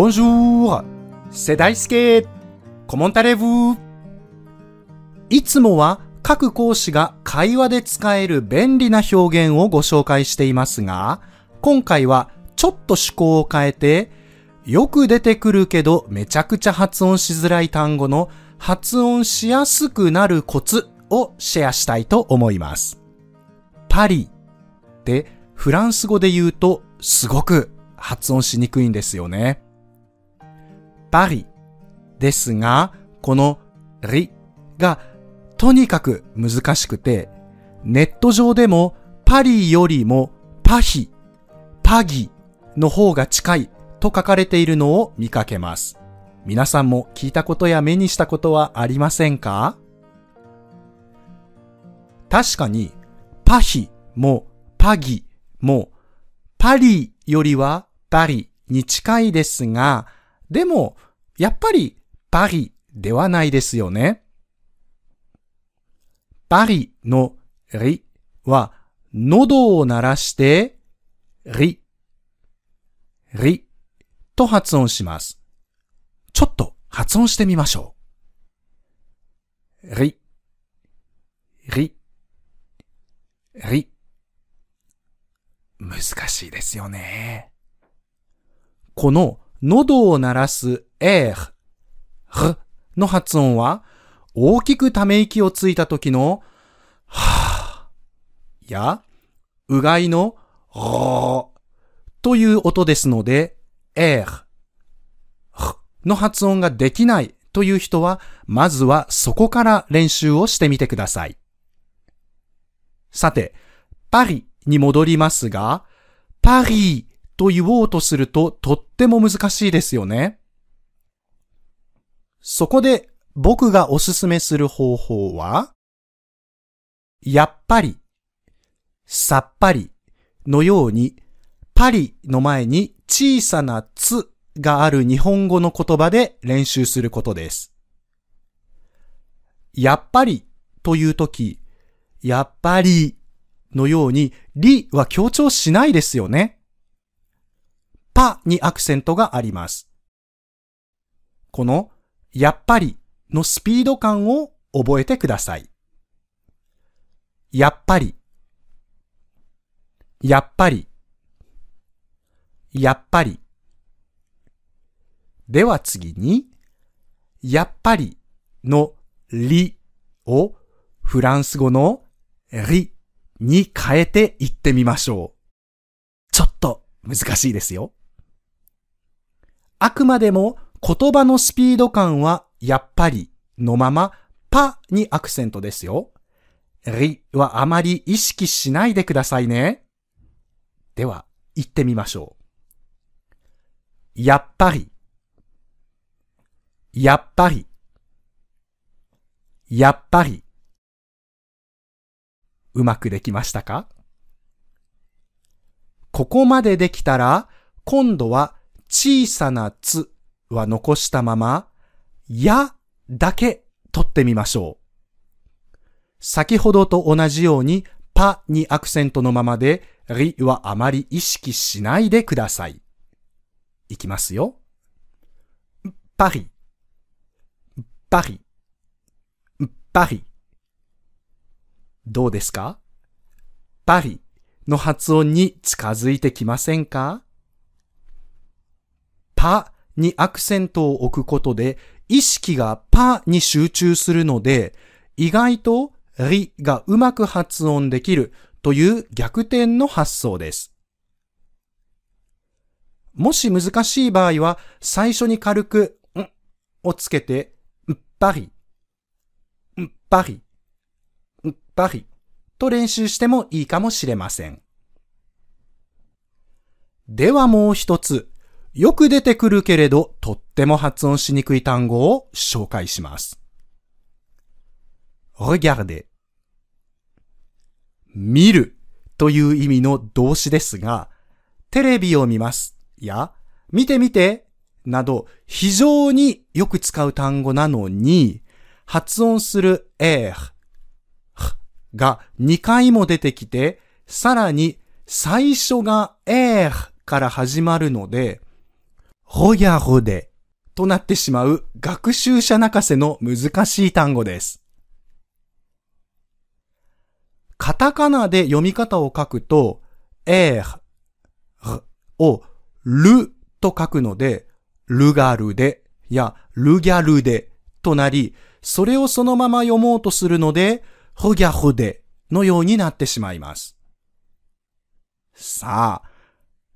Bonjour! 世代介 Comment allez-vous? いつもは各講師が会話で使える便利な表現をご紹介していますが、今回はちょっと趣向を変えて、よく出てくるけどめちゃくちゃ発音しづらい単語の発音しやすくなるコツをシェアしたいと思います。パリってフランス語で言うとすごく発音しにくいんですよね。パリですが、このリがとにかく難しくて、ネット上でもパリよりもパヒ、パギの方が近いと書かれているのを見かけます。皆さんも聞いたことや目にしたことはありませんか？確かに、パヒもパギもパリよりはパリに近いですが、でも、やっぱりパリではないですよね。パリのリは喉を鳴らしてリ、リと発音します。ちょっと発音してみましょう。リ、リ、リ。難しいですよね。この喉を鳴らす r、r の発音は大きくため息をついた時のはぁやうがいのろという音ですので r、r の発音ができないという人はまずはそこから練習をしてみてください。さて、パリに戻りますが、パリと言おうとするととっても難しいですよね。そこで僕がおすすめする方法は、やっぱり、さっぱりのように、パリの前に小さなつがある日本語の言葉で練習することです。やっぱりというとき、やっぱりのように、りは強調しないですよね。パにアクセントがあります。この、やっぱりのスピード感を覚えてください。やっぱり、やっぱり、やっぱり。では次に、やっぱりのりをフランス語のりに変えて言ってみましょう。ちょっと難しいですよ。あくまでも言葉のスピード感はやっぱりのままパにアクセントですよ。りはあまり意識しないでくださいね。では言ってみましょう。やっぱり。やっぱり。やっぱり。うまくできましたか？ここまでできたら、今度は小さなつは残したまま、やだけ取ってみましょう。先ほどと同じように、パにアクセントのままで、リはあまり意識しないでください。いきますよ。パリ、パリ、パリ。どうですか？パリの発音に近づいてきませんか？パにアクセントを置くことで意識がパに集中するので意外とリがうまく発音できるという逆転の発想です。もし難しい場合は最初に軽くんをつけてパリ、パリ、パリと練習してもいいかもしれません。ではもう一つ、よく出てくるけれどとっても発音しにくい単語を紹介します。regarder 見るという意味の動詞ですが、テレビを見ますや、見て見てなど非常によく使う単語なのに、発音する r が2回も出てきて、さらに最初が r から始まるので、ほやほでとなってしまう学習者泣かせの難しい単語です。カタカナで読み方を書くと、えー、をルと書くので、ルガルでやルギャルでとなり、それをそのまま読もうとするので、ほぎゃほでのようになってしまいます。さあ、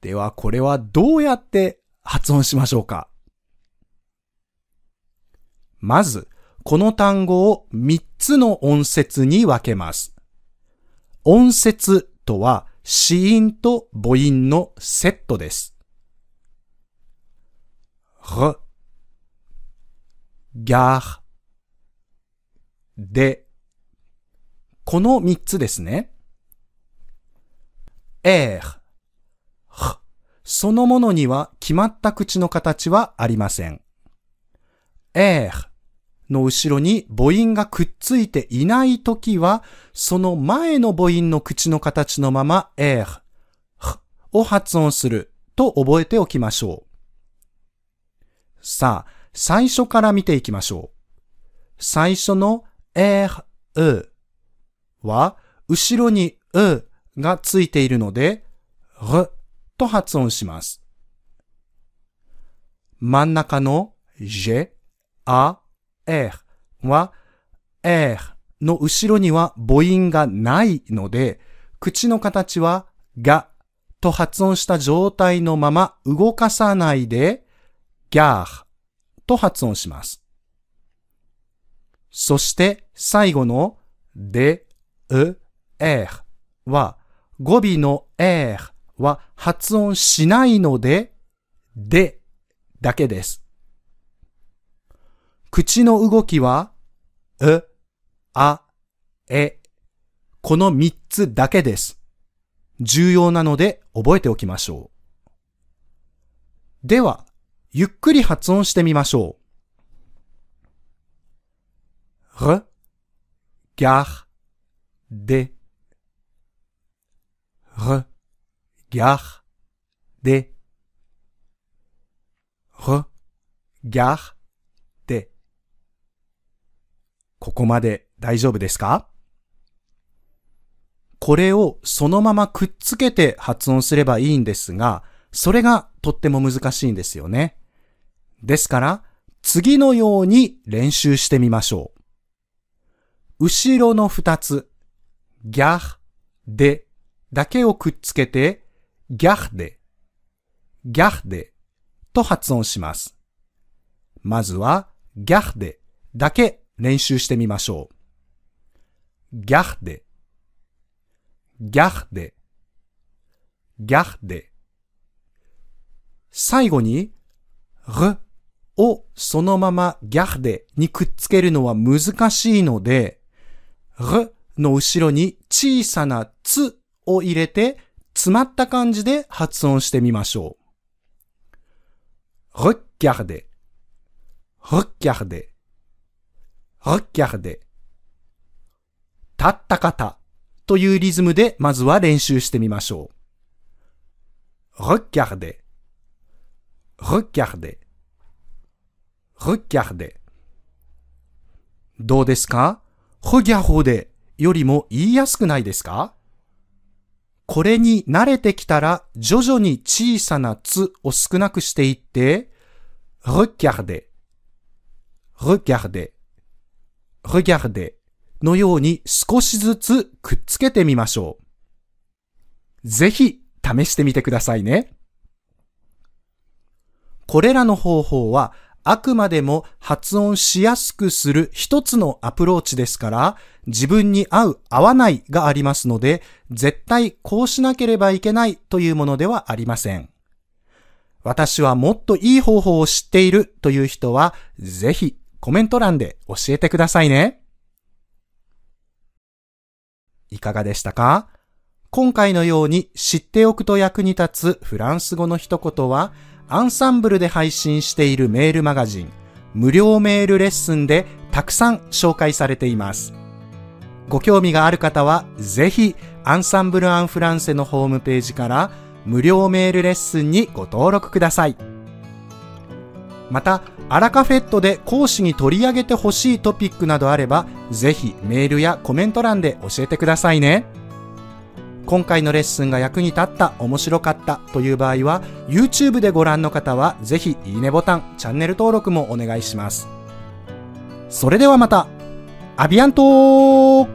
ではこれはどうやって発音しましょうかまず、この単語を3つの音節に分けます。音節とは、子音と母音のセットです。r, ギャー、で、この3つですね。えー、h そのものには決まった口の形はありません。えーの後ろに母音がくっついていないときは、その前の母音の口の形のまま、えー、h を発音すると覚えておきましょう。さあ、最初から見ていきましょう。最初のえー、うは、後ろにうがついているので、と発音します。真ん中のジェ、あ、えーは、えの後ろには母音がないので、口の形はがと発音した状態のまま動かさないで、ギャーと発音します。そして最後ので、う、えーは語尾のえーは発音しないので、でだけです。口の動きは、う、あ、え、この三つだけです。重要なので覚えておきましょう。では、ゆっくり発音してみましょう。r, gar, d, r, r, gar, ここまで大丈夫ですか？これをそのままくっつけて発音すればいいんですが、それがとっても難しいんですよね。ですから、次のように練習してみましょう。後ろの二つ、ギャー、でだけをくっつけて、ギャーで、ギャーでと発音します。まずは、ギャーでだけ練習してみましょう。ギャフで、ギャフで、ギャフで。最後に、るをそのままギャフでにくっつけるのは難しいので、るの後ろに小さなつを入れて詰まった感じで発音してみましょう。regarder, regarder, regarder 立った方。というリズムでまずは練習してみましょう。regarder, regarder, regarder どうですか？Regarder よりも言いやすくないですか？これに慣れてきたら徐々に小さなつを少なくしていって、regarde, regarde, regarde のように少しずつくっつけてみましょう。ぜひ試してみてくださいね。これらの方法はあくまでも発音しやすくする一つのアプローチですから、自分に合う合わないがありますので、絶対こうしなければいけないというものではありません。私はもっといい方法を知っているという人は、ぜひコメント欄で教えてくださいね。いかがでしたか？今回のように知っておくと役に立つフランス語の一言は、アンサンブルで配信しているメールマガジン、無料メールレッスンでたくさん紹介されています。ご興味がある方は、ぜひ、アンサンブル・アン・フランセのホームページから、無料メールレッスンにご登録ください。また、アラカフェットで講師に取り上げてほしいトピックなどあれば、ぜひメールやコメント欄で教えてくださいね。今回のレッスンが役に立った、面白かったという場合は、YouTube でご覧の方は、ぜひいいねボタン、チャンネル登録もお願いします。それではまた、アビアント